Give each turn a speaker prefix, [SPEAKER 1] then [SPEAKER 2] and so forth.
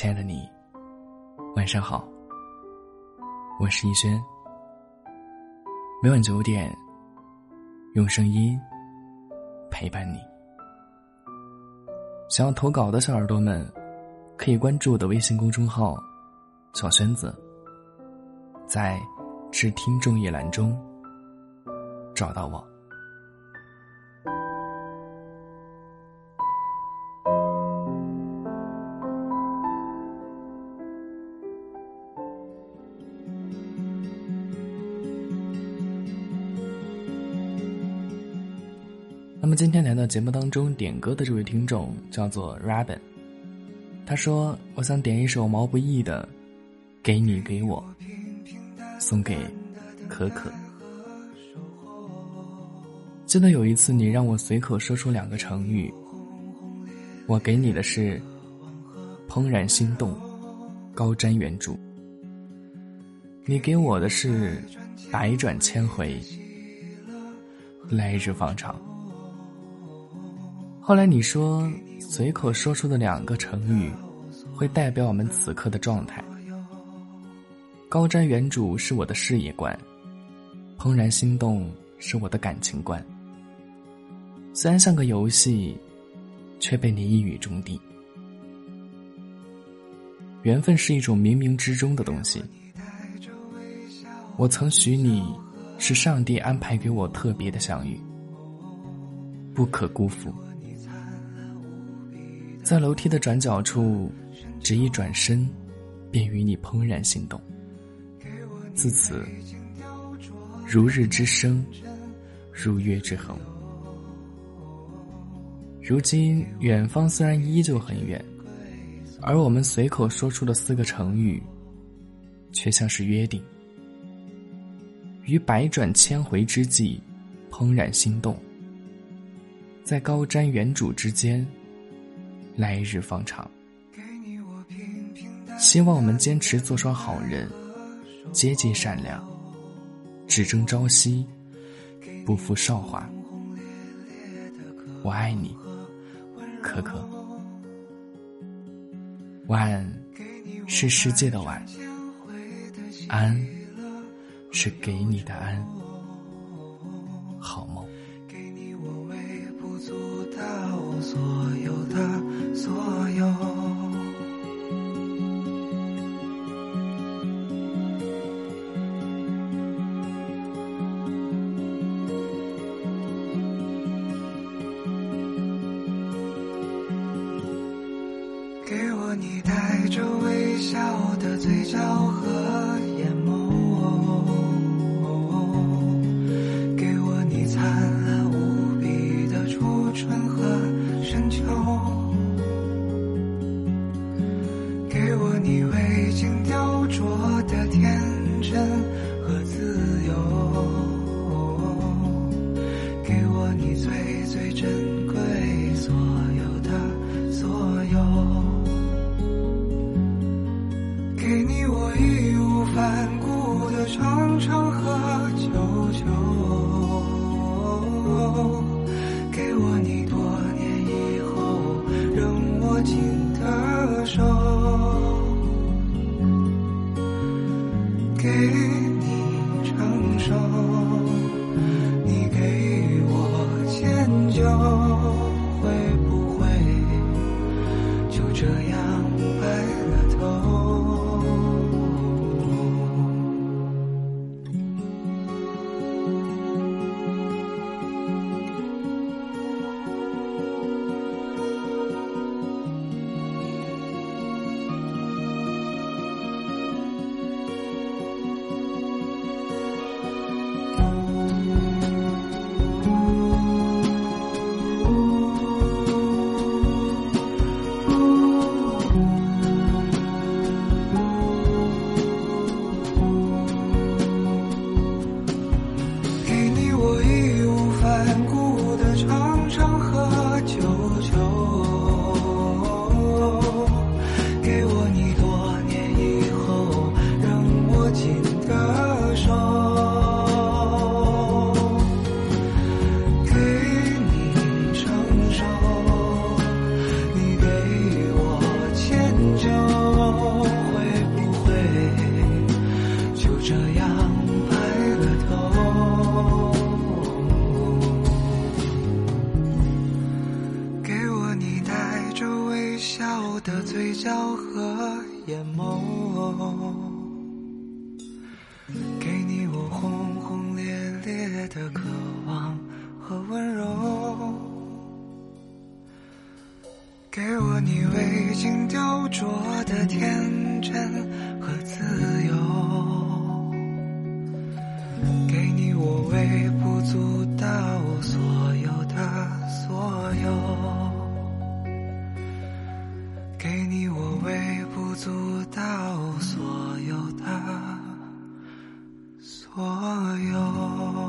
[SPEAKER 1] 亲爱的你，晚上好。我是逸轩。每晚九点，用声音陪伴你。想要投稿的小耳朵们，可以关注我的微信公众号“小轩子”，在“致听众”一栏中找到我。那么今天来到节目当中点歌的这位听众叫做 Robin，他说：“我想点一首毛不易的《给你给我》，送给可可。记得有一次你让我随口说出两个成语，我给你的是‘怦然心动’，高瞻远瞩；你给我的是‘百转千回’，来日方长。”后来你说，随口说出的两个成语，会代表我们此刻的状态。高瞻远瞩是我的事业观，怦然心动是我的感情观。虽然像个游戏，却被你一语中的。缘分是一种冥冥之中的东西。我曾许你，是上帝安排给我特别的相遇，不可辜负。在楼梯的转角处，只一转身，便与你怦然心动。自此，如日之升，如月之恒。如今，远方虽然依旧很远，而我们随口说出的四个成语，却像是约定。于百转千回之际，怦然心动。在高瞻远瞩之间。来日方长，希望我们坚持做双好人，接近善良，只争朝夕，不负韶华。我爱你，可可。晚是世界的晚，安是给你的安。你带着微
[SPEAKER 2] 笑的嘴角和给你我义无反顾的长长和久久，给我你多年以后仍握紧的手，给你成熟，你给我迁就。黄河。笑和眼眸，给你我轰轰烈烈的渴望和温柔，给我你未经雕琢的天真和自由，给你我微。我有。